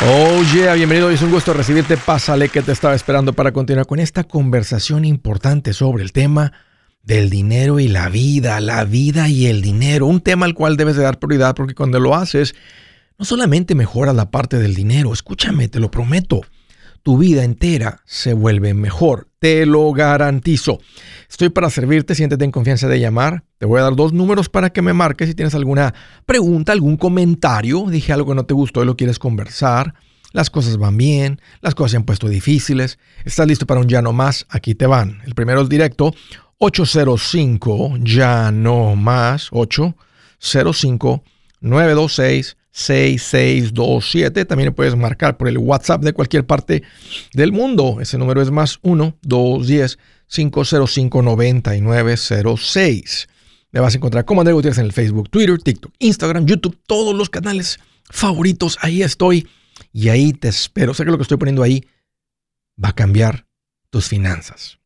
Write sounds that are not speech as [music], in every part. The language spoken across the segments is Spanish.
Oh yeah, bienvenido, es un gusto recibirte. Pásale que te estaba esperando para continuar con esta conversación importante sobre el tema del dinero y la vida, la vida y el dinero, un tema al cual debes de dar prioridad porque cuando lo haces, no solamente mejora la parte del dinero, escúchame, te lo prometo, tu vida entera se vuelve mejor, te lo garantizo. Estoy para servirte, siéntete en confianza de llamar. Te voy a dar dos números para que me marques si tienes alguna pregunta, algún comentario, dije algo que no te gustó y lo quieres conversar. Las cosas van bien, las cosas se han puesto difíciles. ¿Estás listo para un ya no más? Aquí te van. El primero es directo 805 ya no más 805 926 6627. También puedes marcar por el WhatsApp de cualquier parte del mundo. Ese número es más 1-210-505-9906. Me vas a encontrar como André Gutiérrez en el Facebook, Twitter, TikTok, Instagram, YouTube, todos los canales favoritos. Ahí estoy y ahí te espero. Sé que lo que estoy poniendo ahí va a cambiar tus finanzas.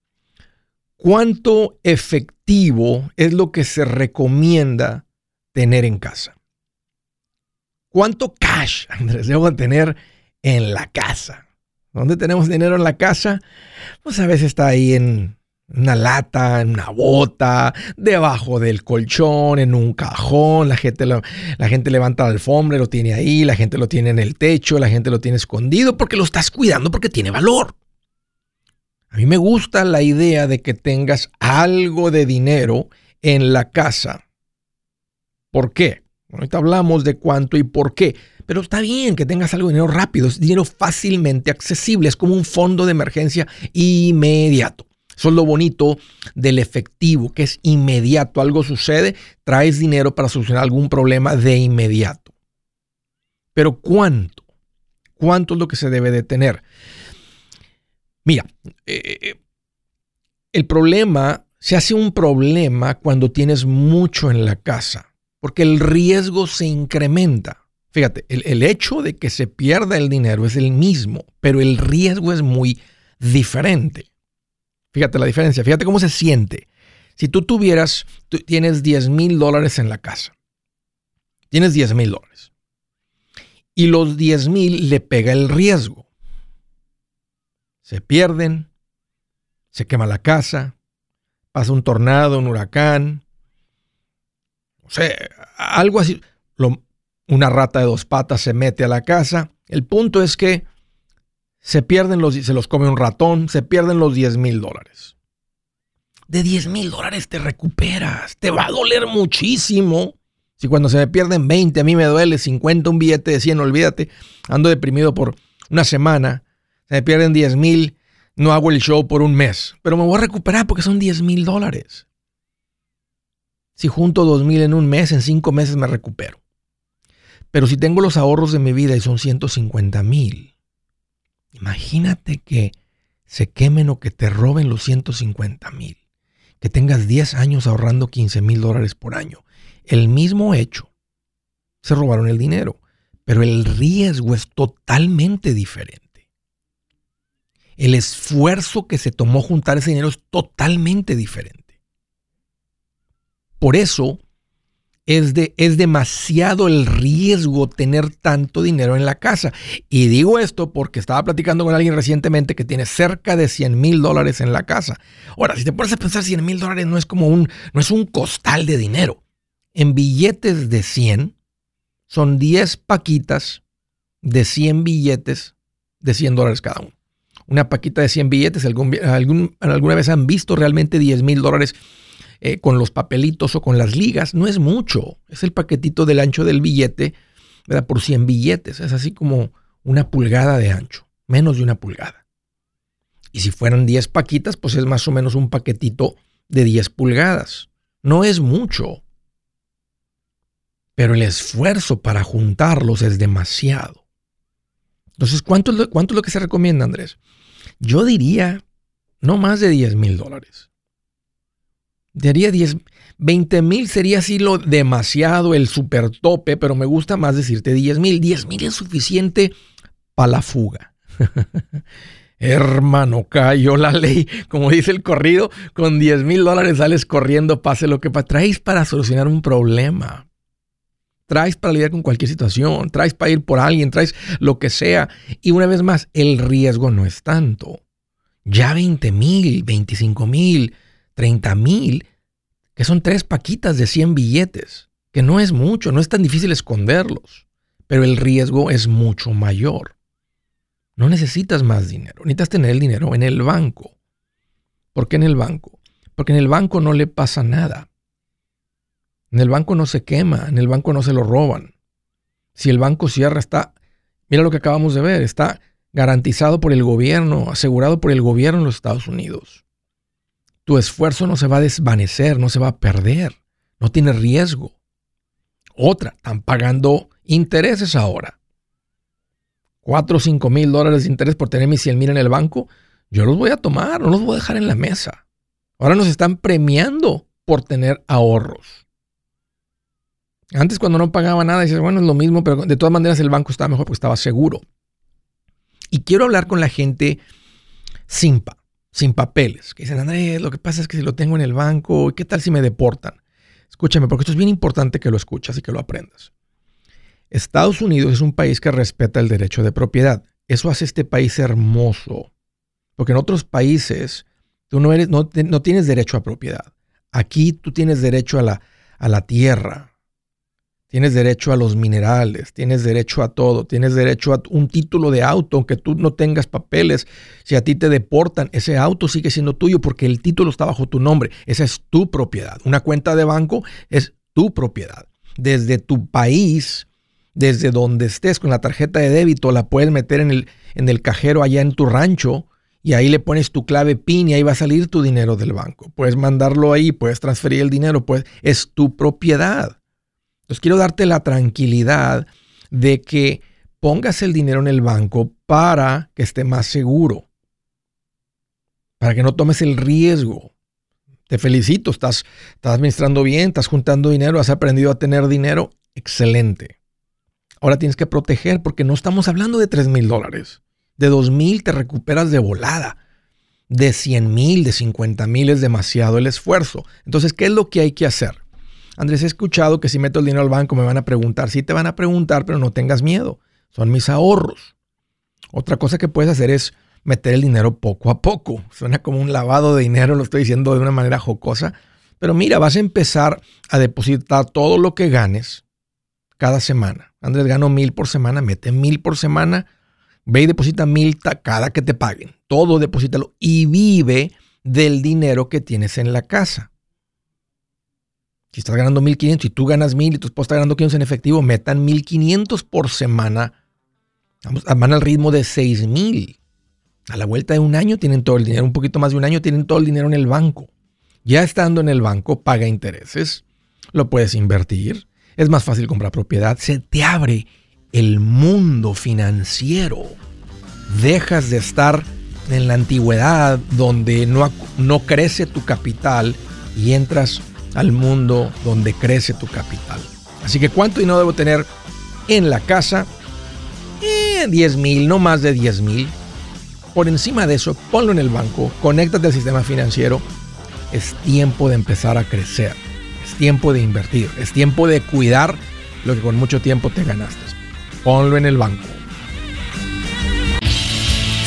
¿Cuánto efectivo es lo que se recomienda tener en casa? ¿Cuánto cash, [laughs] Andrés, debo tener en la casa? ¿Dónde tenemos dinero en la casa? Pues a veces está ahí en una lata, en una bota, debajo del colchón, en un cajón. La gente, la gente levanta la alfombra lo tiene ahí, la gente lo tiene en el techo, la gente lo tiene escondido porque lo estás cuidando porque tiene valor. A mí me gusta la idea de que tengas algo de dinero en la casa. ¿Por qué? Ahorita hablamos de cuánto y por qué, pero está bien que tengas algo de dinero rápido, es dinero fácilmente accesible, es como un fondo de emergencia inmediato. Eso es lo bonito del efectivo, que es inmediato. Algo sucede, traes dinero para solucionar algún problema de inmediato. Pero ¿cuánto? ¿Cuánto es lo que se debe de tener? Mira, eh, eh, el problema se hace un problema cuando tienes mucho en la casa porque el riesgo se incrementa. Fíjate, el, hecho de que se pierda el dinero es el mismo, pero el riesgo es muy diferente. Fíjate la diferencia, fíjate cómo se siente. Si tú tuvieras, tienes 10 mil dólares en la casa, tienes 10 mil dólares, y los 10 mil le pega el riesgo. Se pierden, se quema la casa, pasa un tornado, un huracán, sea, algo así. una rata de dos patas se mete a la casa. El punto es que se pierden los, se los come un ratón, se pierden los 10 mil dólares. De 10 mil dólares te recuperas. Te va a doler muchísimo. Si cuando se me pierden 20, a mí me duele 50, un billete de 100, olvídate. Ando deprimido por una semana. Se me pierden 10 mil, no hago el show por un mes. Pero me voy a recuperar porque son 10 mil dólares. Si junto dos mil en un mes, en cinco meses me recupero. Pero si tengo los ahorros de mi vida y son 150 mil, imagínate que se quemen o que te roben los 150 mil. Que tengas 10 años ahorrando 15 mil dólares por año. El mismo hecho. Se robaron el dinero. Pero el riesgo es totalmente diferente. El esfuerzo que se tomó juntar ese dinero es totalmente diferente. Por eso es, de, es demasiado el riesgo tener tanto dinero en la casa. Y digo esto porque estaba platicando con alguien recientemente que tiene cerca de 100 mil dólares en la casa. Ahora, si te pones a pensar, 100 mil dólares no es como un, no es un costal de dinero. En billetes de 100 son 10 paquitas de 100 billetes de 100 dólares cada uno. Una paquita de 100 billetes, algún, alguna vez han visto realmente 10 mil dólares eh, con los papelitos o con las ligas, no es mucho. Es el paquetito del ancho del billete, ¿verdad? Por 100 billetes. Es así como una pulgada de ancho, menos de una pulgada. Y si fueran 10 paquitas, pues es más o menos un paquetito de 10 pulgadas. No es mucho. Pero el esfuerzo para juntarlos es demasiado. Entonces, ¿cuánto cuánto es lo que se recomienda, Andrés? Yo diría no más de 10 mil dólares. Daría 10, 20 mil sería así lo demasiado, el super tope, pero me gusta más decirte 10 mil. 10 mil es suficiente para la fuga. [laughs] Hermano, cayó la ley. Como dice el corrido, con 10 mil dólares sales corriendo, pase lo que traes para solucionar un problema. traes para lidiar con cualquier situación, traes para ir por alguien, traes lo que sea. Y una vez más, el riesgo no es tanto. Ya 20 mil, 25 mil, 30 mil, que son tres paquitas de 100 billetes, que no es mucho, no es tan difícil esconderlos, pero el riesgo es mucho mayor. No necesitas más dinero, necesitas tener el dinero en el banco. ¿Por qué en el banco? Porque en el banco no le pasa nada. En el banco no se quema, en el banco no se lo roban. Si el banco cierra, está, mira lo que acabamos de ver, está garantizado por el gobierno, asegurado por el gobierno en los Estados Unidos. Tu esfuerzo no se va a desvanecer, no se va a perder, no tiene riesgo. Otra, están pagando intereses ahora. 4 o 5 mil dólares de interés por tener mis 100 mil en el banco, yo los voy a tomar, no los voy a dejar en la mesa. Ahora nos están premiando por tener ahorros. Antes cuando no pagaba nada, dices, bueno, es lo mismo, pero de todas maneras el banco estaba mejor porque estaba seguro. Y quiero hablar con la gente sin, sin papeles, que dicen, Andrés, lo que pasa es que si lo tengo en el banco, ¿qué tal si me deportan? Escúchame, porque esto es bien importante que lo escuchas y que lo aprendas. Estados Unidos es un país que respeta el derecho de propiedad. Eso hace este país hermoso. Porque en otros países tú no, eres, no, tienes derecho a propiedad. Aquí tú tienes derecho a la tierra, tienes derecho a los minerales, tienes derecho a todo, tienes derecho a un título de auto, aunque tú no tengas papeles. Si a ti te deportan, ese auto sigue siendo tuyo porque el título está bajo tu nombre. Esa es tu propiedad. Una cuenta de banco es tu propiedad. Desde tu país desde donde estés con la tarjeta de débito, la puedes meter en el, en el cajero allá en tu rancho y ahí le pones tu clave PIN y ahí va a salir tu dinero del banco. Puedes mandarlo ahí, puedes transferir el dinero, pues es tu propiedad. Entonces quiero darte la tranquilidad de que pongas el dinero en el banco para que esté más seguro, para que no tomes el riesgo. Te felicito, estás, estás administrando bien, estás juntando dinero, has aprendido a tener dinero. Excelente. Ahora tienes que proteger porque no estamos hablando de 3 mil dólares. De 2 mil te recuperas de volada. De 100 mil, de 50 mil es demasiado el esfuerzo. Entonces, ¿qué es lo que hay que hacer? Andrés, he escuchado que si meto el dinero al banco me van a preguntar. Sí te van a preguntar, pero no tengas miedo. Son mis ahorros. Otra cosa que puedes hacer es meter el dinero poco a poco. Suena como un lavado de dinero, lo estoy diciendo de una manera jocosa. Pero mira, vas a empezar a depositar todo lo que ganes cada semana. Andrés, gano mil por semana, mete mil por semana, ve y deposita mil cada que te paguen. Todo deposítalo y vive del dinero que tienes en la casa. Si estás ganando 1500 y tú ganas mil y tu esposa está ganando 500 en efectivo, metan 1500 por semana. Vamos, van al ritmo de 6000. A la vuelta de un año tienen todo el dinero, un poquito más de un año tienen todo el dinero en el banco. Ya estando en el banco, paga intereses, lo puedes invertir, es más fácil comprar propiedad, se te abre el mundo financiero. Dejas de estar en la antigüedad donde no, no crece tu capital y entras al mundo donde crece tu capital. Así que ¿cuánto dinero debo tener en la casa? Eh, 10 mil, no más de 10 mil. Por encima de eso, ponlo en el banco, conéctate al sistema financiero. Es tiempo de empezar a crecer tiempo de invertir, es tiempo de cuidar lo que con mucho tiempo te ganaste. Ponlo en el banco.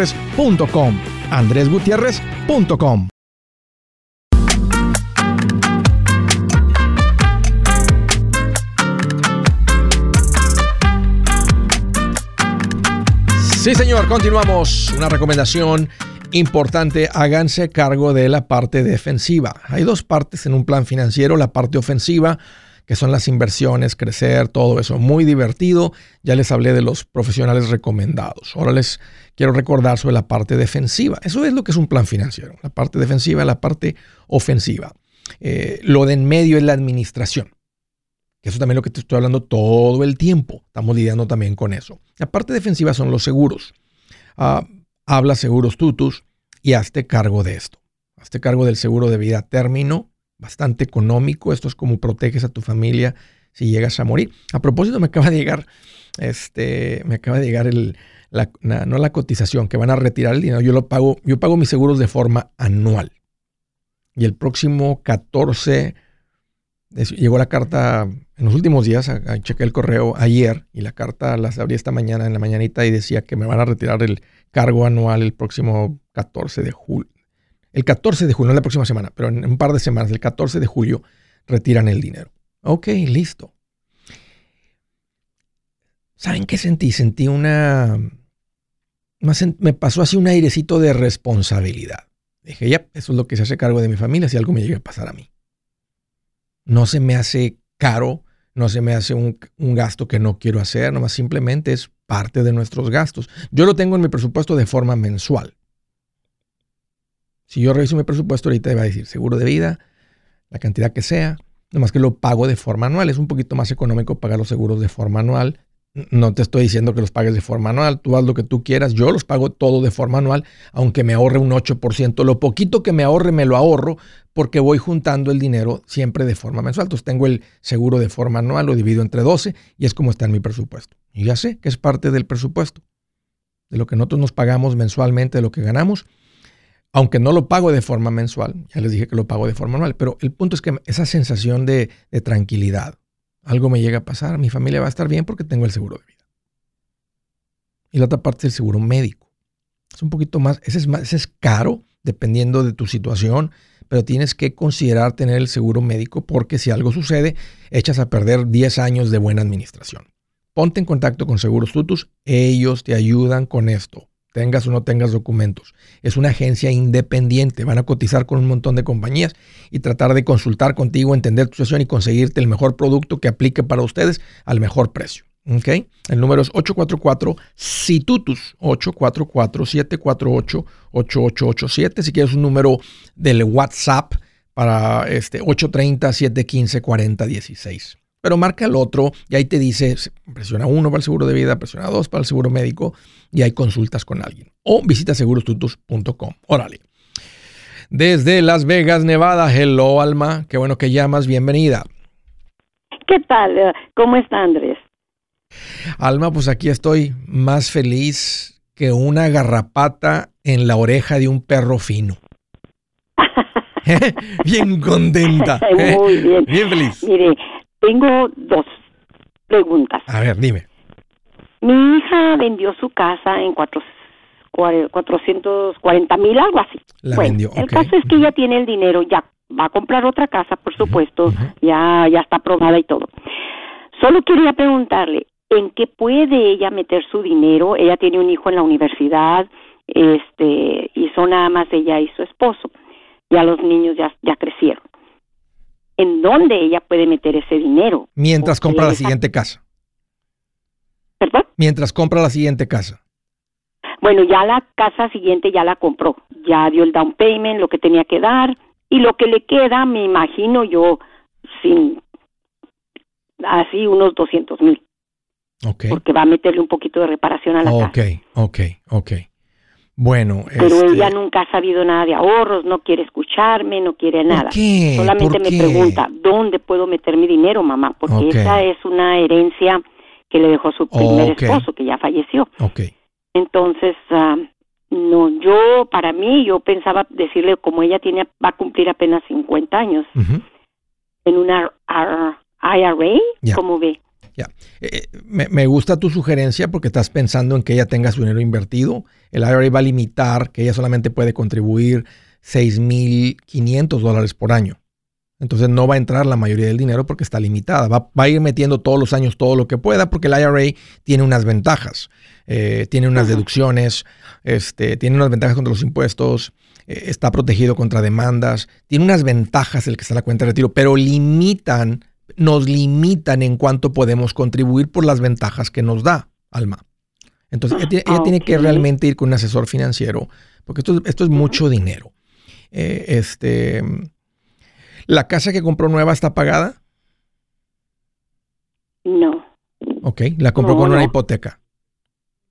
andresgutierrez.com. andresgutierrez.com. Sí, señor, continuamos. Una recomendación importante, háganse cargo de la parte defensiva. Hay dos partes en un plan financiero, la parte ofensiva que son las inversiones, crecer, todo eso. Muy divertido. Ya les hablé de los profesionales recomendados. Ahora les quiero recordar sobre la parte defensiva. Eso es lo que es un plan financiero. La parte defensiva, la parte ofensiva. Eh, lo de en medio es la administración. Eso también es lo que te estoy hablando todo el tiempo. Estamos lidiando también con eso. La parte defensiva son los seguros. Ah, habla seguros tutus y hazte cargo de esto. Hazte cargo del seguro de vida término, bastante económico. Esto es como proteges a tu familia si llegas a morir. A propósito, me acaba de llegar, este, me acaba de llegar el, no la cotización, que van a retirar el dinero. Yo lo pago, yo pago mis seguros de forma anual. Y el próximo 14, llegó la carta en los últimos días, chequé el correo ayer y la carta la abrí esta mañana en la mañanita y decía que me van a retirar el cargo anual el próximo 14 de julio, el 14 de julio, no la próxima semana, pero en un par de semanas, el 14 de julio, retiran el dinero. Ok, listo. ¿Saben qué sentí? Sentí una... Me pasó así un airecito de responsabilidad. Dije, ya, eso es lo que se hace cargo de mi familia si algo me llega a pasar a mí. No se me hace caro, no se me hace un, un gasto que no quiero hacer, nomás simplemente es parte de nuestros gastos. Yo lo tengo en mi presupuesto de forma mensual. Si yo reviso mi presupuesto, ahorita va a decir seguro de vida, la cantidad que sea, nomás que lo pago de forma anual. Es un poquito más económico pagar los seguros de forma anual. No te estoy diciendo que los pagues de forma anual, tú haz lo que tú quieras, yo los pago todo de forma anual, aunque me ahorre un 8%. Lo poquito que me ahorre me lo ahorro porque voy juntando el dinero siempre de forma mensual. Entonces tengo el seguro de forma anual, lo divido entre 12 y es como está en mi presupuesto. Y ya sé que es parte del presupuesto, de lo que nosotros nos pagamos mensualmente, de lo que ganamos aunque no lo pago de forma mensual, ya les dije que lo pago de forma anual, pero el punto es que esa sensación de, tranquilidad, algo me llega a pasar, mi familia va a estar bien porque tengo el seguro de vida. Y la otra parte es el seguro médico. Es un poquito más, ese es, más, ese es caro dependiendo de tu situación, pero tienes que considerar tener el seguro médico porque si algo sucede, echas a perder 10 años de buena administración. Ponte en contacto con Seguros Tutus, ellos te ayudan con esto tengas o no tengas documentos. Es una agencia independiente, van a cotizar con un montón de compañías y tratar de consultar contigo, entender tu situación y conseguirte el mejor producto que aplique para ustedes al mejor precio. El número es 844-SITUTUS, 844-748-8887. Si quieres un número del WhatsApp para este 830-715-4016 pero marca el otro y ahí te dice, presiona uno para el seguro de vida, presiona dos para el seguro médico y hay consultas con alguien. O visita segurostutus.com. Órale. Desde Las Vegas, Nevada, hello Alma, qué bueno que llamas, bienvenida. ¿Qué tal? ¿Cómo está Andrés? Alma, pues aquí estoy más feliz que una garrapata en la oreja de un perro fino. [laughs] [laughs] bien contenta. Muy bien. Bien feliz. Mire, tengo dos preguntas. A ver, dime. Mi hija vendió su casa en cuatro, 440 mil, algo así. La vendió. El caso es que ella tiene el dinero, ya va a comprar otra casa, por supuesto, ya, ya está aprobada y todo. Solo quería preguntarle, ¿en qué puede ella meter su dinero? Ella tiene un hijo en la universidad, este, y son nada más ella y su esposo. Ya los niños ya, ya crecieron. En dónde ella puede meter ese dinero. Mientras compra la siguiente casa. ¿Perdón? Mientras compra la siguiente casa. Bueno, ya la casa siguiente ya la compró, ya dio el down payment, lo que tenía que dar, y lo que le queda, me imagino yo, sin así unos 200 mil, Ok. porque va a meterle un poquito de reparación a la Ok, casa. ok, ok. Bueno, Pero este, ella nunca ha sabido nada de ahorros, no quiere escucharme, no quiere ¿por nada. qué? Solamente ¿Por me qué? pregunta, ¿dónde puedo meter mi dinero, mamá? Porque esa es una herencia que le dejó su primer esposo, que ya falleció. Ok. Entonces, ah, no, yo, para mí, yo pensaba decirle, como ella tiene, va a cumplir apenas 50 años, en una IRA, Ya. ¿cómo ve? Ya. Eh, me, me gusta tu sugerencia porque estás pensando en que ella tenga su dinero invertido. El IRA va a limitar que ella solamente puede contribuir 6.500 dólares por año. Entonces no va a entrar la mayoría del dinero porque está limitada. Va, va a ir metiendo todos los años todo lo que pueda porque el IRA tiene unas ventajas. Eh, tiene unas Ajá. deducciones, este, tiene unas ventajas contra los impuestos, eh, está protegido contra demandas, tiene unas ventajas el que está en la cuenta de retiro, pero limitan, nos limitan en cuánto podemos contribuir por las ventajas que nos da Alma. Entonces, ella, tiene- ella tiene que realmente ir con un asesor financiero, porque esto, es- esto es mucho dinero. Eh, este, ¿La casa que compró nueva está pagada? No, Ok, la compró No, con una no. hipoteca.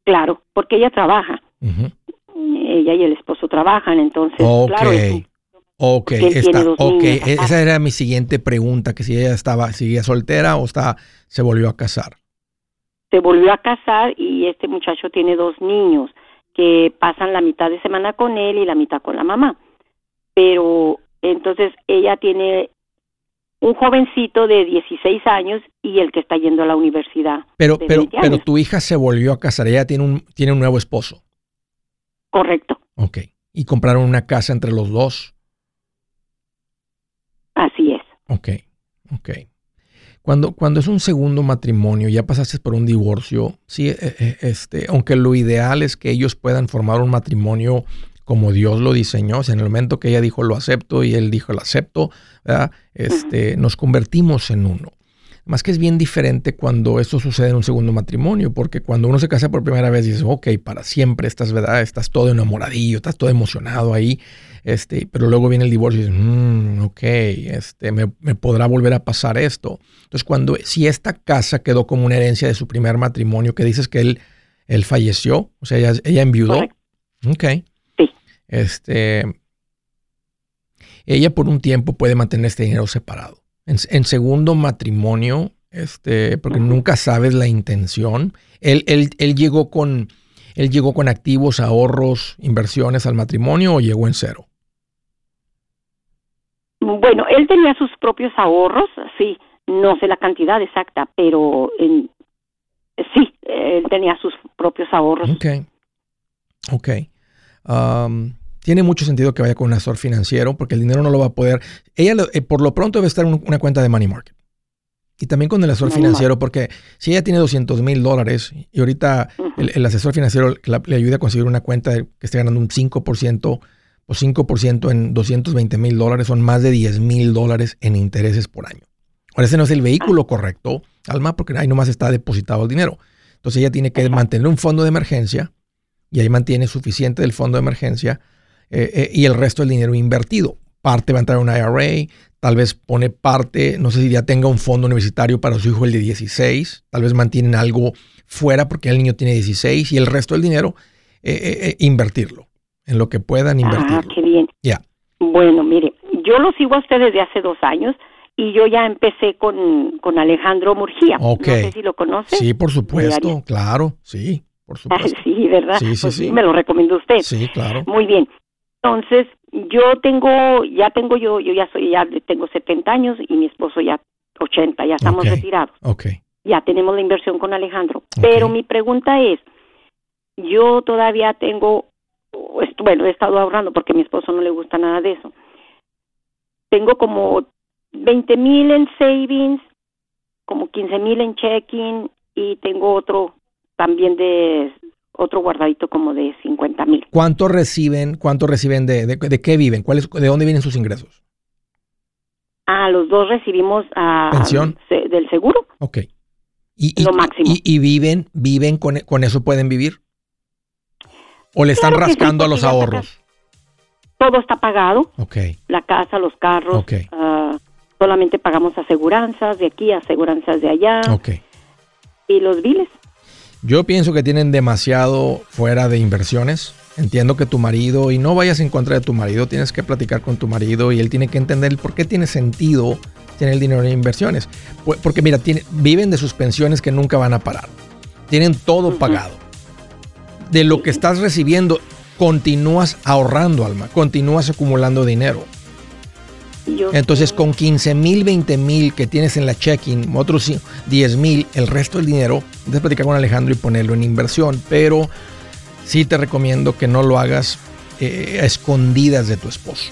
claro, porque ella trabaja, ella y el esposo trabajan, entonces, Ok, claro, ok, está, tiene dos ok. niños e-. Esa era mi siguiente pregunta, que si ella estaba, seguía soltera o está, se volvió a casar. se volvió a casar y este muchacho tiene dos niños que pasan la mitad de semana con él y la mitad con la mamá. Pero entonces ella tiene un jovencito de 16 años y el que está yendo a la universidad. Pero, de pero, 20 pero tu hija se volvió a casar, ella tiene un, tiene un nuevo esposo. Correcto, Ok. Y compraron una casa entre los dos. Así es. Ok, ok. Cuando, cuando es un segundo matrimonio, ya pasaste por un divorcio, sí, eh, eh, este, aunque lo ideal es que ellos puedan formar un matrimonio como Dios lo diseñó, o sea, en el momento que ella dijo lo acepto y él dijo lo acepto, ¿verdad? Este, nos convertimos en uno. Más que es bien diferente cuando esto sucede en un segundo matrimonio, porque cuando uno se casa por primera vez dices, ok, para siempre estás, ¿verdad? Estás todo enamoradillo, estás todo emocionado ahí, este, pero luego viene el divorcio y dices, "Mm, ok, este, me, me podrá volver a pasar esto. Entonces, cuando, si esta casa quedó como una herencia de su primer matrimonio, que dices que él, él falleció, o sea, ella, ella enviudó. Correcto. Ok. Sí. Este, ella por un tiempo puede mantener este dinero separado. En, en segundo matrimonio, este, porque nunca sabes la intención. Él, él, él llegó con, él llegó con activos, ahorros, inversiones al matrimonio o llegó en cero. Bueno, él tenía sus propios ahorros, sí, no sé la cantidad exacta, pero en, sí, él tenía sus propios ahorros. Ok. Ok. Um, tiene mucho sentido que vaya con un asesor financiero porque el dinero no lo va a poder. Ella, lo- eh, por lo pronto, debe estar en un- una cuenta de money market. Y también con el asesor financiero, porque si ella tiene 200 mil dólares y ahorita el, el asesor financiero la- le ayuda a conseguir una cuenta que esté ganando un 5%, o 5% en 220 mil dólares, son más de 10 mil dólares en intereses por año. Ahora, ese no es el vehículo correcto, Alma, porque ahí nomás está depositado el dinero. Entonces ella tiene que Exacto. mantener un fondo de emergencia y ahí mantiene suficiente del fondo de emergencia eh, eh, y el resto del dinero invertido. Parte va a entrar a un IRA, tal vez pone parte, no sé si ya tenga un fondo universitario para su hijo el de 16, tal vez mantienen algo fuera porque el niño tiene 16 y el resto del dinero eh, invertirlo, en lo que puedan Ah, invertirlo. qué bien. Ya. Bueno, mire, yo lo sigo a usted desde hace dos años y yo ya empecé con, con Alejandro Murgía. Ok. No sé si lo conoce. Sí, por supuesto, claro, sí, por [laughs] Ah, supuesto. sí, ¿verdad? Sí, sí, Pues sí. Me lo recomendó usted. Sí, claro. Muy bien. Entonces, yo tengo, ya tengo yo, yo ya soy, ya tengo 70 años y mi esposo ya 80, ya estamos retirados. Ok. Ya tenemos la inversión con Alejandro. Pero mi pregunta es, yo todavía tengo, bueno, he estado ahorrando porque a mi esposo no le gusta nada de eso. Tengo como 20 mil en savings, como 15 mil en checking y tengo otro también de otro guardadito como de 50 mil. ¿Cuánto reciben, cuánto reciben de, de, de qué viven? ¿Cuál es, ¿De dónde vienen sus ingresos? Ah, los dos recibimos ah, ¿Pensión? se- del seguro. Ok. ¿Y, y- Lo máximo. y- y viven, viven con, con eso pueden vivir? ¿O le están Claro que sí, rascando a los ahorros? Todo está pagado, Ok. la casa, los carros. Ok. ah, solamente pagamos aseguranzas de aquí, aseguranzas de allá Ok. y los biles. Yo pienso que tienen demasiado fuera de inversiones. Entiendo que tu marido, y no vayas en contra de tu marido, tienes que platicar con tu marido y él tiene que entender el por qué tiene sentido tener el dinero en inversiones. Porque mira, tiene- viven de sus pensiones que nunca van a parar. Tienen todo pagado. De lo que estás recibiendo, continúas ahorrando, Alma, continúas acumulando dinero. Entonces, con 15 mil, 20 mil que tienes en la checking, otros ci- 10 mil, el resto del dinero, debes platicar con Alejandro y ponerlo en inversión. Pero sí te recomiendo que no lo hagas eh, a escondidas de tu esposo.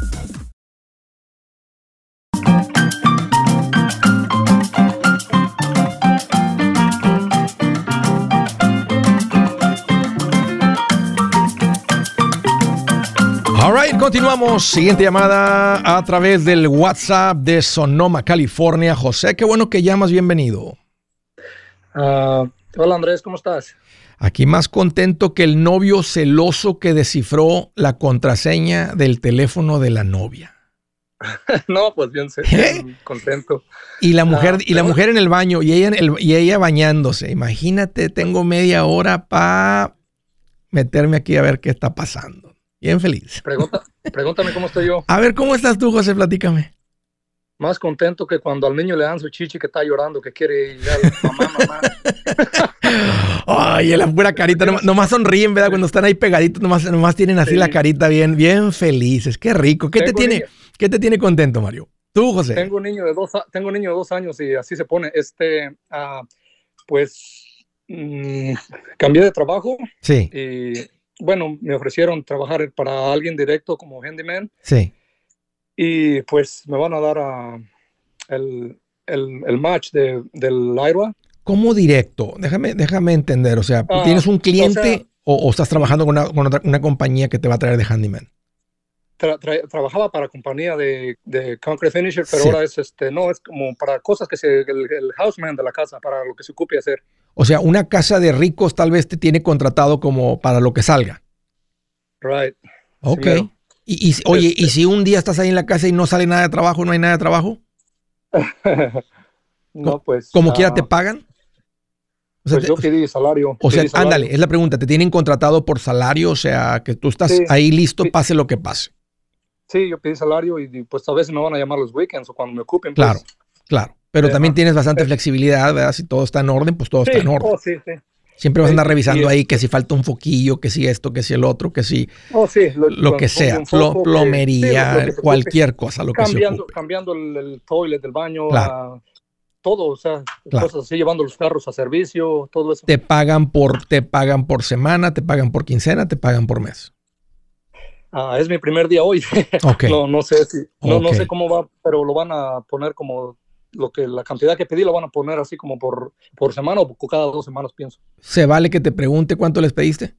Continuamos. Siguiente llamada a través del WhatsApp de Sonoma, California. José, qué bueno que llamas. Bienvenido. Ah, hola Andrés, ¿cómo estás? Aquí más contento que el novio celoso que descifró la contraseña del teléfono de la novia. [laughs] no, pues bien, ¿Eh? contento. Y la mujer, Ah, y la mujer en el baño y ella, el- y ella bañándose. Imagínate, tengo media hora para meterme aquí a ver qué está pasando. Bien feliz. Pregunta, pregúntame cómo estoy yo. A ver, ¿cómo estás tú, José? Platícame. Más contento que cuando al niño le dan su chichi que está llorando, que quiere ir a mamá, mamá. [laughs] Ay, la pura carita. Nomás, nomás sonríen, ¿verdad? Cuando están ahí pegaditos, nomás, nomás tienen así Sí. la carita bien, bien felices. Qué rico. ¿Qué te tiene, qué te tiene contento, Mario? Tú, José. Tengo un niño de dos, tengo un niño de dos años y así se pone. Este, ah, pues, mm, cambié de trabajo Sí, y, bueno, me ofrecieron trabajar para alguien directo como handyman sí. y pues me van a dar ah, el, el, el match de, del IRA. ¿Cómo directo? Déjame, déjame entender. O sea, Ah, ¿tienes un cliente o sea- o, o estás trabajando con, una, con otra- una compañía que te va a traer de handyman? tra- tra- trabajaba para compañía de, de concrete finisher, pero Sí. ahora es este, no, es como para cosas que se, el, el houseman de la casa, para lo que se ocupe hacer. O sea, una casa de ricos tal vez te tiene contratado como para lo que salga. Right. Ok. y, y- oye, Este- ¿y si un día estás ahí en la casa y no sale nada de trabajo, no hay nada de trabajo? [laughs] no, pues. ¿Como ah, quiera te pagan? O sea, Pues yo pedí salario. O sea, salario. ándale, es la pregunta. ¿Te tienen contratado por salario? O sea, que tú estás Sí. ahí listo, pase lo que pase. Sí, yo pedí salario y y, pues a veces me van a llamar los weekends o cuando me ocupen. pues. Claro, claro. Pero también tienes bastante flexibilidad, ¿verdad? Si todo está en orden, pues todo Sí, está en orden. oh, sí, sí. Siempre vas a andar revisando ahí que si falta un foquillo, que si esto, que si el otro, que si Oh, sí, lo cuando que sea, foco, plomería, lo que cualquier cosa, lo que se cambiando, cambiando el, el toilet del baño, Claro. todo, o sea, Claro. cosas así, llevando los carros a servicio, todo eso. Te pagan por, te pagan por semana, te pagan por quincena, te pagan por mes. Ah, es mi primer día hoy. [laughs] Ok. No, no sé si, no, no sé cómo va, pero lo van a poner como lo que la cantidad que pedí lo van a poner así como por, por semana o cada dos semanas pienso. ¿Se vale que te pregunte cuánto les pediste?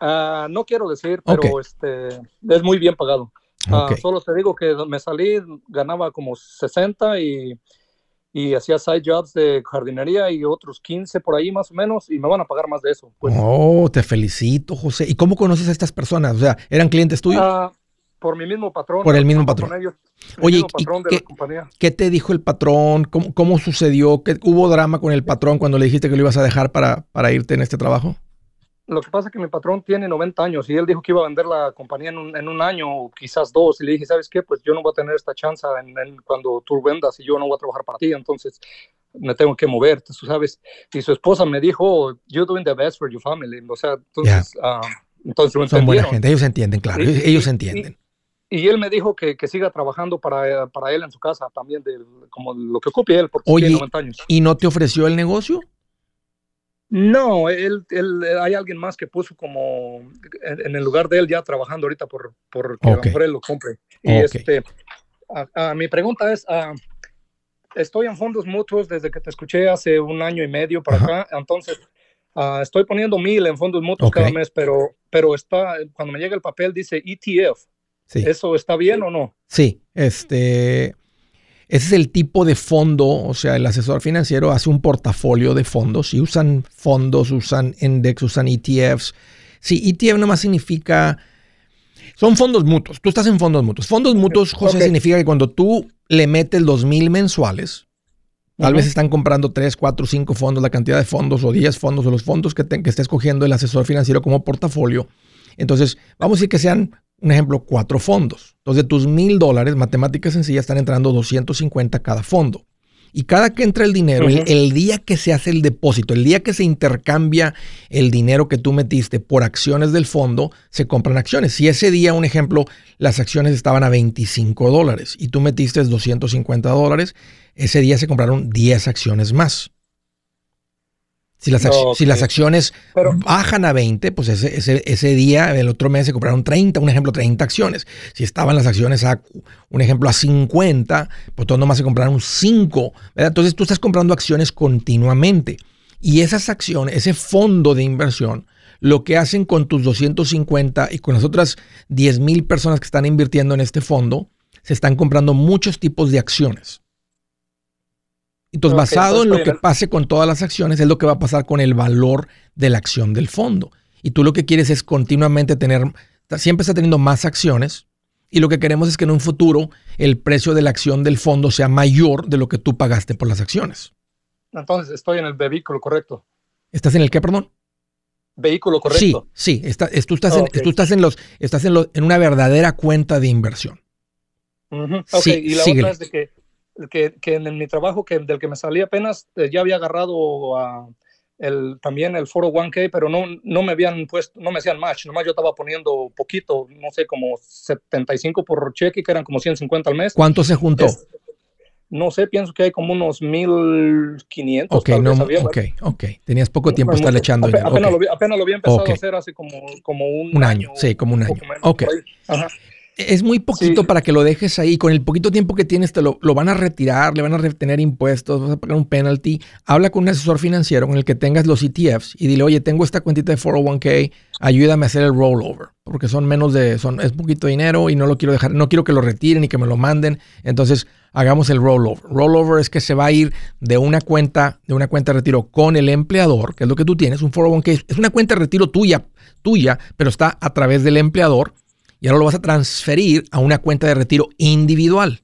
Ah, no quiero decir, pero Ok. este es muy bien pagado. Ah, Ok. solo te digo que me salí, ganaba como 60 y, y hacía side jobs de jardinería y otros 15 por ahí más o menos y me van a pagar más de eso. Pues, Oh, te felicito, José. ¿Y cómo conoces a estas personas? O sea, ¿eran clientes tuyos? Ah, por mi mismo patrón. Por el mismo patrón. Oye, qué, te dijo el patrón? ¿Cómo, sucedió? ¿Hubo drama con el patrón cuando le dijiste que lo ibas a dejar para, para irte en este trabajo? Lo que pasa es que mi patrón tiene 90 años y él dijo que iba a vender la compañía en un, en un año o quizás dos. Y le dije, ¿sabes qué? Pues yo no voy a tener esta chance en, cuando tú vendas y yo no voy a trabajar para ti. Entonces me tengo que mover, tú sabes. Y su esposa me dijo, you're doing the best for your family. O sea, entonces, ah, entonces lo Son buena gente, ellos entienden, claro, ellos, entienden. Y, él me dijo que, que siga trabajando para, para, él en su casa también, de, como lo que ocupe él, porque Oye, tiene 90 años. ¿y no te ofreció el negocio? No, él, él, hay alguien más que puso como en, el lugar de él ya trabajando ahorita por, por que a lo mejor él lo compre. Y este, a, mi pregunta es, uh, estoy en fondos mutuos desde que te escuché hace un año y medio para acá, entonces ah, estoy poniendo mil en fondos mutuos cada mes, pero, pero está, cuando me llega el papel dice ETF. ¿Eso está bien o no? Sí, este, ese es el tipo de fondo, o sea, el asesor financiero hace un portafolio de fondos y usan fondos, usan index, usan ETFs. Sí, ETF nomás significa, son fondos mutuos, tú estás en fondos mutuos. Fondos mutuos, José, significa que cuando tú le metes los mil mensuales, tal vez están comprando 3, 4, 5 fondos, la cantidad de fondos o 10 fondos o los fondos que, que esté escogiendo el asesor financiero como portafolio. Entonces, vamos a decir que sean, un ejemplo, cuatro fondos. Entonces, de tus mil dólares, matemáticas sencillas, están entrando 250 cada fondo. Y cada que entra el dinero, el, día que se hace el depósito, el día que se intercambia el dinero que tú metiste por acciones del fondo, se compran acciones. Si ese día, un ejemplo, las acciones estaban a 25 dólares y tú metiste 250 dólares, ese día se compraron 10 acciones más. Si las, si las acciones bajan a 20, pues ese, ese, ese, día, el otro mes se compraron 30, un ejemplo, 30 acciones. Si estaban las acciones a, un ejemplo, a 50, pues todos nomás se compraron 5. Entonces tú estás comprando acciones continuamente. Y esas acciones, ese fondo de inversión, lo que hacen con tus 250 y con las otras 10 mil personas que están invirtiendo en este fondo, se están comprando muchos tipos de acciones. Entonces, basado en lo que pase con todas las acciones, es lo que va a pasar con el valor de la acción del fondo. Y tú lo que quieres es continuamente tener, siempre está teniendo más acciones. Y lo que queremos es que en un futuro el precio de la acción del fondo sea mayor de lo que tú pagaste por las acciones. Entonces, estoy en el vehículo correcto. ¿Estás en el qué, perdón? Vehículo correcto. Sí, sí. tú, estás en, tú estás en los, estás en, en una verdadera cuenta de inversión. sí, y la otra es de que que, que en mi trabajo que, del que me salí apenas eh, ya había agarrado a el, también el foro 1K, pero no, no me habían puesto, no me hacían match, nomás yo estaba poniendo poquito, no sé, como 75 por cheque, que eran como 150 al mes. ¿Cuánto se juntó? no sé, pienso que hay como unos 1500. Ok, no, ok, ok. Tenías poco tiempo estar echando apenas, apenas, lo, apenas, lo, había empezado a hacer hace como, como un, un año, Sí, como un año. Ok. Ajá. Es muy poquito para que lo dejes ahí. Con el poquito tiempo que tienes, te lo, van a retirar, le van a retener impuestos, vas a pagar un penalty. Habla con un asesor financiero con el que tengas los ETFs y dile, oye, tengo esta cuentita de 401k, ayúdame a hacer el rollover. Porque son menos de, son, es poquito dinero y no lo quiero dejar, no quiero que lo retiren y que me lo manden. Entonces, hagamos el rollover. Rollover es que se va a ir de una cuenta, de una cuenta de retiro con el empleador, que es lo que tú tienes, un 401k. Es una cuenta de retiro tuya, tuya, pero está a través del empleador y ahora lo vas a transferir a una cuenta de retiro individual.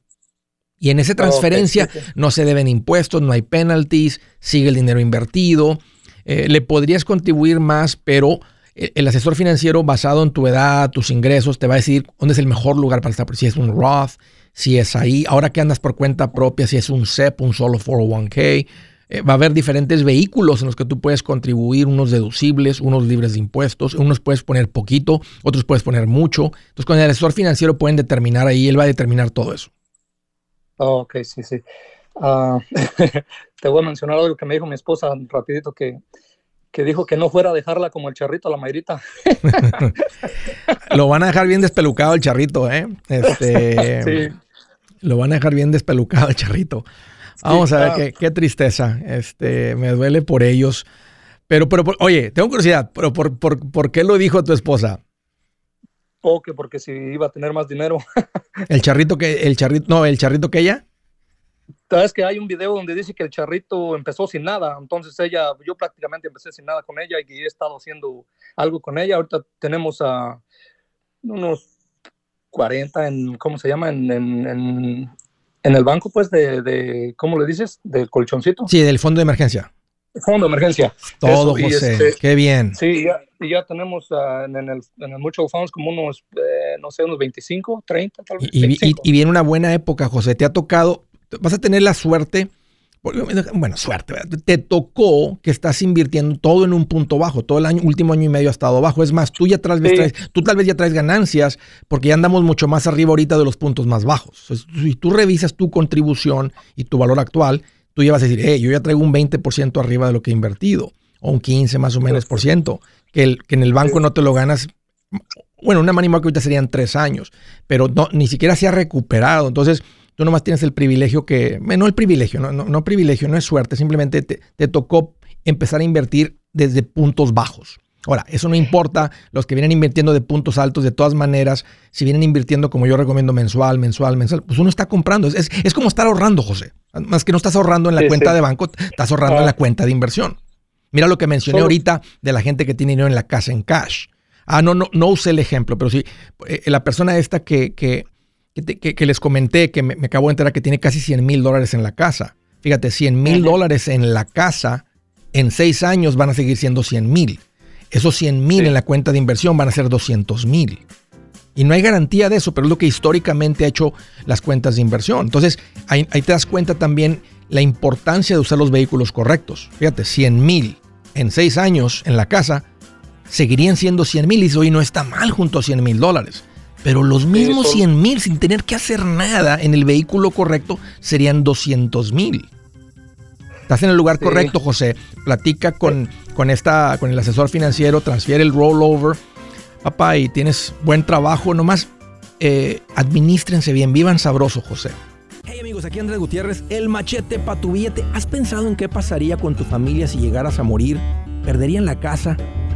Y en esa transferencia no se deben impuestos, no hay penalties, sigue el dinero invertido. Eh, le podrías contribuir más, pero el asesor financiero basado en tu edad, tus ingresos, te va a decir dónde es el mejor lugar para estar. Si es un Roth, si es ahí, ahora que andas por cuenta propia, si es un SEP, un solo 401k, eh, va a haber diferentes vehículos en los que tú puedes contribuir, unos deducibles, unos libres de impuestos, unos puedes poner poquito, otros puedes poner mucho. Entonces con el asesor financiero pueden determinar ahí, él va a determinar todo eso. ok, sí, sí. Ah, [laughs] te voy a mencionar algo que me dijo mi esposa rapidito que, que dijo que no fuera a dejarla como el charrito a la mayrita. [laughs] Lo van a dejar bien despelucado el charrito, ¿eh? [laughs] Este, sí. Lo van a dejar bien despelucado el charrito. Vamos a ver, qué, qué, tristeza. Este, me duele por ellos. Pero, pero, oye, tengo curiosidad, pero por, por, por, qué lo dijo tu esposa? Porque, porque si iba a tener más dinero. [laughs] ¿El charrito que, el charrito, no, el charrito que ella? Sabes que hay un video donde dice que el charrito empezó sin nada, entonces ella, yo prácticamente empecé sin nada con ella y he estado haciendo algo con ella. Ahorita tenemos a unos 40 en, ¿cómo se llama? En, en, en, el banco, pues, de, de, ¿cómo le dices? Del colchoncito. Sí, del fondo de emergencia. Fondo de emergencia. Todo, José. Este, Qué bien. Sí, ya, ya tenemos uh, en, el, en el Mutual Funds como unos, eh, no sé, unos 25, 30, tal vez. Y, y, y, viene una buena época, José. Te ha tocado, vas a tener la suerte bueno, suerte, te tocó que estás invirtiendo todo en un punto bajo, todo el año, último año y medio ha estado bajo. Es más, tú ya traes, tú tal vez ya traes ganancias porque ya andamos mucho más arriba ahorita de los puntos más bajos. Si tú revisas tu contribución y tu valor actual, tú ya vas a decir, hey, yo ya traigo un 20% arriba de lo que he invertido, o un 15 más o menos por ciento, que, el, que en el banco no te lo ganas. Bueno, una money market ahorita serían tres años, pero no, ni siquiera se ha recuperado. Entonces, Tú nomás tienes el privilegio que, no el privilegio, no, no, privilegio, no es suerte, simplemente te, tocó empezar a invertir desde puntos bajos. Ahora, eso no importa, los que vienen invirtiendo de puntos altos, de todas maneras, si vienen invirtiendo como yo recomiendo mensual, mensual, mensual, pues uno está comprando. Es, es como estar ahorrando, José. Más que no estás ahorrando en la cuenta de banco, estás ahorrando en la ah. cuenta de inversión. Mira lo que mencioné ahorita de la gente que tiene dinero en la casa en cash. Ah, no, no, no usé el ejemplo, pero sí, eh, la persona esta que, que que, les comenté, que me, acabo de enterar que tiene casi 100 mil dólares en la casa. Fíjate, 100 mil dólares en la casa, en seis años van a seguir siendo 100 mil. Esos 100 mil en la cuenta de inversión van a ser 200 mil. Y no hay garantía de eso, pero es lo que históricamente ha hecho las cuentas de inversión. Entonces, ahí, te das cuenta también la importancia de usar los vehículos correctos. Fíjate, 100 mil en seis años en la casa seguirían siendo 100 mil y hoy no está mal junto a 100 mil dólares. Pero los mismos 100 mil sin tener que hacer nada en el vehículo correcto serían 200 mil. Estás en el lugar correcto, José. Platica con, con, esta, con el asesor financiero, transfiere el rollover. Papá, y tienes buen trabajo. Nomás eh, administrense bien, vivan sabroso, José. Hey amigos, aquí Andrés Gutiérrez, el machete para tu billete. ¿Has pensado en qué pasaría con tu familia si llegaras a morir? ¿Perderían la casa?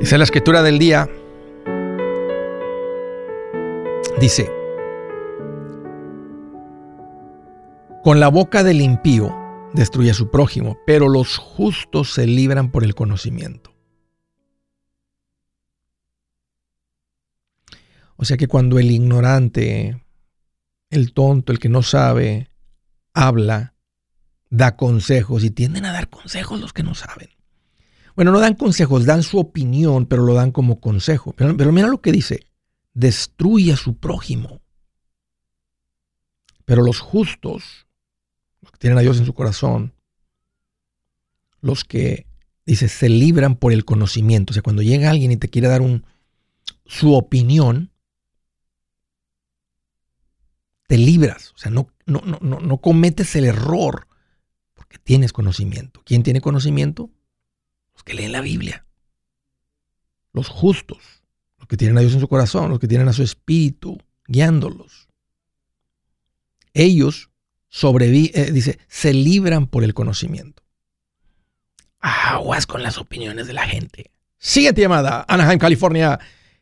Dice la escritura del día. Dice, con la boca del impío destruye a su prójimo, pero los justos se libran por el conocimiento. O sea que cuando el ignorante, el tonto, el que no sabe, habla, da consejos y tienden a dar consejos los que no saben. Bueno, no dan consejos, dan su opinión, pero lo dan como consejo. Pero, mira lo que dice, destruye a su prójimo. Pero los justos, los que tienen a Dios en su corazón, los que, dice, se libran por el conocimiento. O sea, cuando llega alguien y te quiere dar un, su opinión, te libras. O sea, no, no, no, no cometes el error porque tienes conocimiento. ¿Quién tiene conocimiento? los que leen la Biblia, los justos, los que tienen a Dios en su corazón, los que tienen a su espíritu guiándolos. Ellos sobreviven, eh, dice, se libran por el conocimiento. Aguas con las opiniones de la gente. Siguiente llamada, Anaheim, California.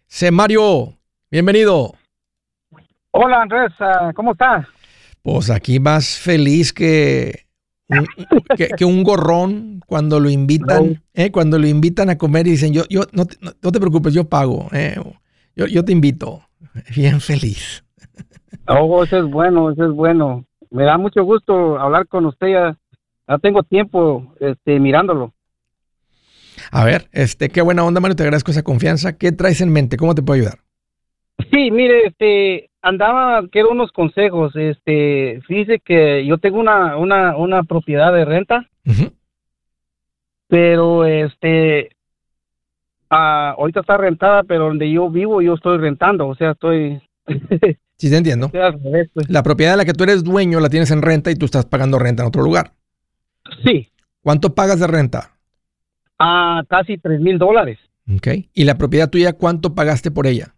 Se Mario, bienvenido. Hola Andrés, ah, ¿cómo estás? Pues aquí más feliz que que, un gorrón cuando lo invitan, eh, cuando lo invitan a comer y dicen, yo, yo no, te, no, te preocupes, yo pago, eh, yo, yo, te invito. Bien feliz. Oh, eso es bueno, eso es bueno. Me da mucho gusto hablar con usted. Ya, tengo tiempo este, mirándolo. A ver, este, qué buena onda, Mario. Te agradezco esa confianza. ¿Qué traes en mente? ¿Cómo te puedo ayudar? Sí, mire, este, andaba, quiero unos consejos. Este, fíjese que yo tengo una, una, una propiedad de renta, pero este, ah, ahorita está rentada, pero donde yo vivo yo estoy rentando, o sea, estoy... [laughs] sí, te entiendo. Pues. La propiedad de la que tú eres dueño la tienes en renta y tú estás pagando renta en otro lugar. Sí. ¿Cuánto pagas de renta? Ah, casi tres mil dólares. Ok. ¿Y la propiedad tuya cuánto pagaste por ella?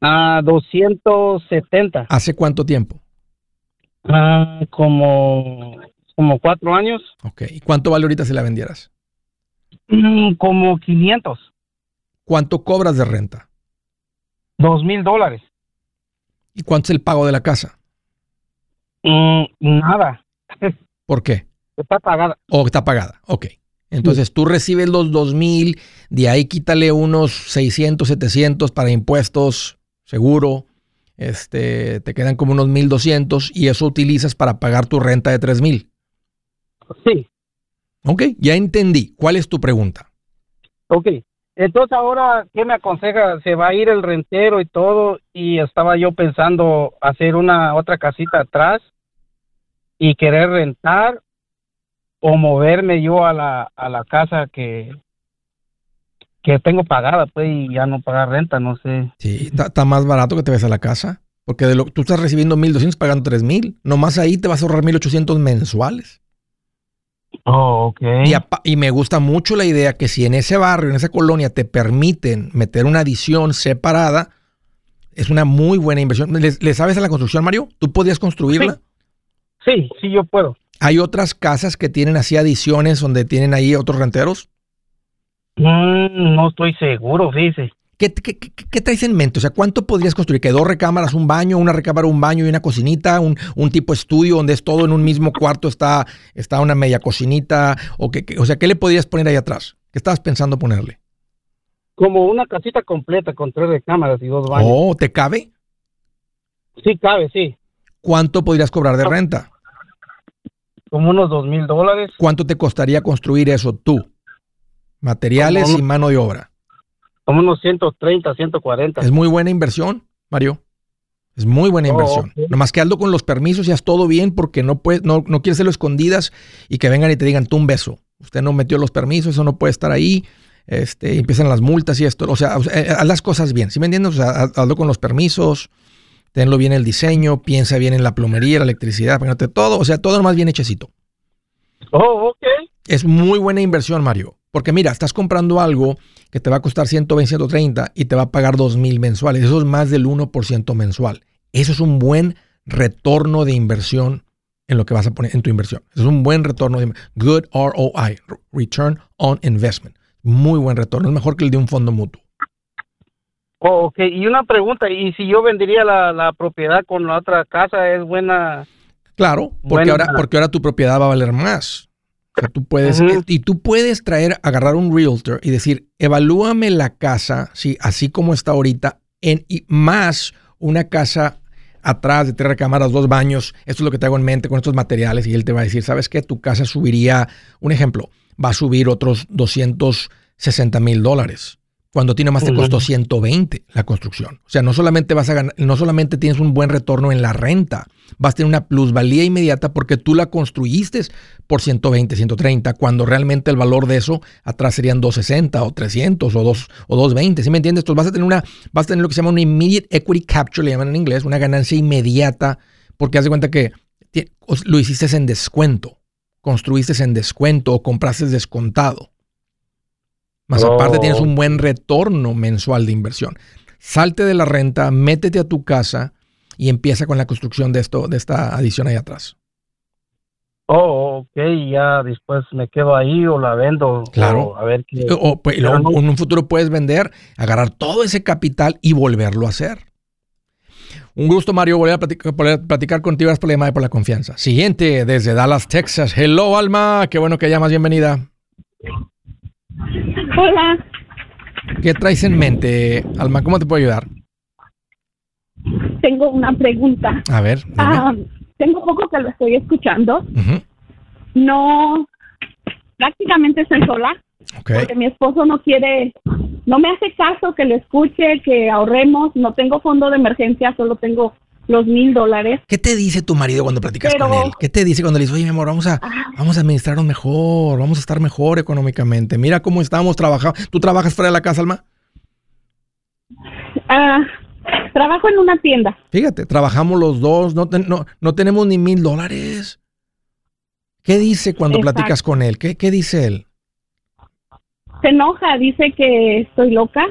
Ah, 270. ¿Hace cuánto tiempo? Ah, como, como cuatro años. Ok. ¿Y cuánto vale ahorita si la vendieras? Mm, como 500. ¿Cuánto cobras de renta? Dos mil dólares. ¿Y cuánto es el pago de la casa? Mm, nada. ¿Por qué? Está pagada. O está pagada, ok. Entonces tú recibes los dos mil, de ahí quítale unos 600, 700 para impuestos, seguro, este, te quedan como unos 1200 y eso utilizas para pagar tu renta de 3000. Sí. Ok, ya entendí. ¿Cuál es tu pregunta? Ok, entonces ahora, ¿qué me aconseja? Se va a ir el rentero y todo y estaba yo pensando hacer una otra casita atrás y querer rentar o moverme yo a la, a la casa que, que tengo pagada, pues, y ya no pagar renta, no sé. Sí, está más barato que te ves a la casa. Porque de lo, tú estás recibiendo 1.200 pagando 3.000. Nomás ahí te vas a ahorrar 1.800 mensuales. Oh, ok. Y, y, me gusta mucho la idea que si en ese barrio, en esa colonia, te permiten meter una adición separada, es una muy buena inversión. ¿Le, sabes a la construcción, Mario? ¿Tú podrías construirla? sí, sí yo puedo. ¿Hay otras casas que tienen así adiciones donde tienen ahí otros renteros? Mm, no estoy seguro, fíjese. ¿Qué, qué, traes en mente? O sea, ¿cuánto podrías construir? ¿Que dos recámaras, un baño, una recámara, un baño y una cocinita? ¿Un, un tipo estudio donde es todo en un mismo cuarto? ¿Está, está una media cocinita? O, que, o sea, ¿qué le podrías poner ahí atrás? ¿Qué estabas pensando ponerle? Como una casita completa con tres recámaras y dos baños. Oh, ¿te cabe? Sí, cabe, sí. ¿Cuánto podrías cobrar de ah. renta? Como unos dos mil dólares. ¿Cuánto te costaría construir eso tú? Materiales y mano de obra. Como unos 130, 140. Es muy buena inversión, Mario. Es muy buena oh, inversión. Nomás que hazlo con los permisos y haz todo bien porque no, puedes, no, no quieres hacerlo escondidas y que vengan y te digan tú un beso. Usted no metió los permisos, eso no puede estar ahí. Este, empiezan las multas y esto. O sea, eh, haz las cosas bien. ¿Sí me entiendes? O sea, hazlo con los permisos tenlo bien el diseño, piensa bien en la plomería, la electricidad, todo, o sea, todo más bien hechecito. Oh, ok. Es muy buena inversión, Mario. Porque mira, estás comprando algo que te va a costar 120, 130 y te va a pagar 2,000 mensuales. Eso es más del 1% mensual. Eso es un buen retorno de inversión en lo que vas a poner en tu inversión. Eso es un buen retorno de good ROI, return on investment. Muy buen retorno. Es mejor que el de un fondo mutuo. Oh, ok, y una pregunta, ¿y si yo vendería la, propiedad con la otra casa, es buena? Claro, porque, Ahora, porque ahora tu propiedad va a valer más. O sea, tú puedes, y tú puedes traer, agarrar un realtor y decir, evalúame la casa, sí, así como está ahorita, en, y más una casa atrás de tres recámaras, dos baños, esto es lo que te hago en mente con estos materiales, y él te va a decir, ¿sabes qué? Tu casa subiría, un ejemplo, va a subir otros 260 mil dólares cuando tiene más te costó 120 la construcción. O sea, no solamente vas a ganar, no solamente tienes un buen retorno en la renta, vas a tener una plusvalía inmediata porque tú la construiste por 120, 130, cuando realmente el valor de eso atrás serían 260 o 300 o 2 o 220, ¿sí me entiendes? Entonces vas a tener una vas a tener lo que se llama un immediate equity capture, le llaman en inglés, una ganancia inmediata porque haz de cuenta que lo hiciste en descuento, construiste en descuento o compraste descontado. Más aparte tienes un oh. buen retorno mensual de inversión. Salte de la renta, métete a tu casa y empieza con la construcción de esto, de esta adición ahí atrás. Oh, ok, ya después me quedo ahí o la vendo. Claro. a ver qué. O, pues, en un futuro puedes vender, agarrar todo ese capital y volverlo a hacer. Un gusto, Mario, volver a platicar, platicar contigo. Gracias por la llamada y por la confianza. Siguiente, desde Dallas, Texas. Hello, Alma. Qué bueno que llamas. Bienvenida. Hola. ¿Qué traes en mente, Alma? ¿Cómo te puedo ayudar? Tengo una pregunta. A ver. Ah, tengo poco que lo estoy escuchando. No, prácticamente estoy sola. Porque mi esposo no quiere, no me hace caso que le escuche, que ahorremos. No tengo fondo de emergencia, solo tengo los mil dólares. ¿Qué te dice tu marido cuando platicas con él? ¿Qué te dice cuando le dices, oye, mi amor, vamos a, ah. vamos a administrarnos mejor, vamos a estar mejor económicamente? Mira cómo estamos trabajando. ¿Tú trabajas fuera de la casa, Alma? Ah, trabajo en una tienda. Fíjate, trabajamos los dos, no, no, no tenemos ni mil dólares. ¿Qué dice cuando platicas con él? ¿Qué, ¿Qué dice él? Se enoja, dice que estoy loca,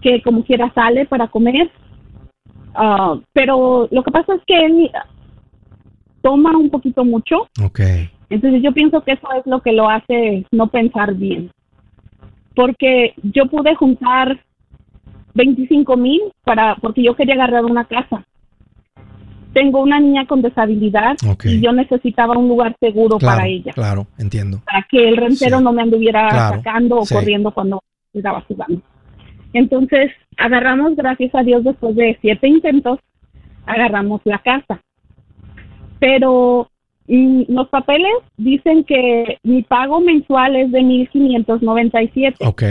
que como quiera sale para comer Ah, pero lo que pasa es que él toma un poquito mucho. Ok. Entonces yo pienso que eso es lo que lo hace no pensar bien. Porque yo pude juntar 25 mil para, porque yo quería agarrar una casa. Tengo una niña con deshabilidad y yo necesitaba un lugar seguro para ella. Claro, entiendo. Para que el rentero no me anduviera sacando o corriendo cuando estaba jugando. Entonces, agarramos, gracias a Dios, después de siete intentos, agarramos la casa. Pero mm, los papeles dicen que mi pago mensual es de 1.597. Ok.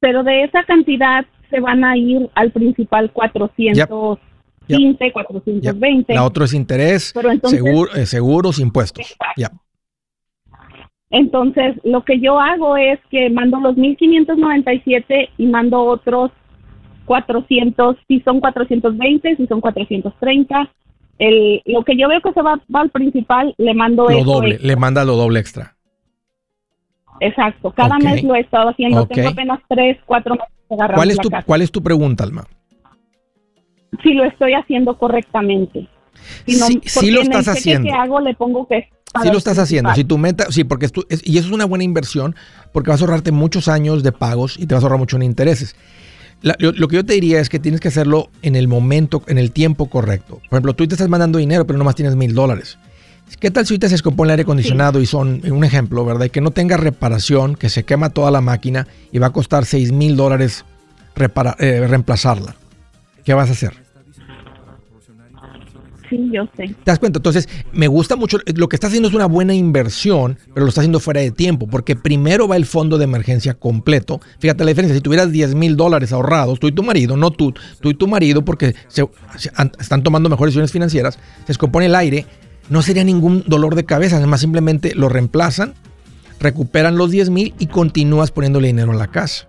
Pero de esa cantidad se van a ir al principal 415, 420. La otra es interés, eh, seguros, impuestos. Ya. Entonces, lo que yo hago es que mando los 1597 y mando otros 400, si son 420, si son 430. El, lo que yo veo que se va, al principal, le mando lo doble, le manda lo doble extra. Exacto, cada mes lo he estado haciendo, tengo apenas 3, 4 meses ¿Cuál es, tu, ¿Cuál es tu pregunta, Alma? Si lo estoy haciendo correctamente. Si, no, sí, lo estás haciendo. que hago le pongo que Sí lo estás haciendo. Si tu meta, sí, porque y eso es una buena inversión porque vas a ahorrarte muchos años de pagos y te vas a ahorrar mucho en intereses. lo, que yo te diría es que tienes que hacerlo en el momento, en el tiempo correcto. Por ejemplo, tú te estás mandando dinero, pero nomás tienes mil dólares. ¿Qué tal si ahorita se descompone el aire acondicionado y son, un ejemplo, ¿verdad? Que no tenga reparación, que se quema toda la máquina y va a costar seis mil dólares eh, reemplazarla. ¿Qué vas a hacer? Yo sé. ¿Te das cuenta? Entonces, me gusta mucho. Lo que está haciendo es una buena inversión, pero lo está haciendo fuera de tiempo, porque primero va el fondo de emergencia completo. Fíjate la diferencia. Si tuvieras 10 mil dólares ahorrados, tú y tu marido, no tú, tú y tu marido, porque se, están tomando mejores decisiones financieras, se descompone el aire, no sería ningún dolor de cabeza. Además, simplemente lo reemplazan, recuperan los 10 mil y continúas poniéndole dinero en la casa.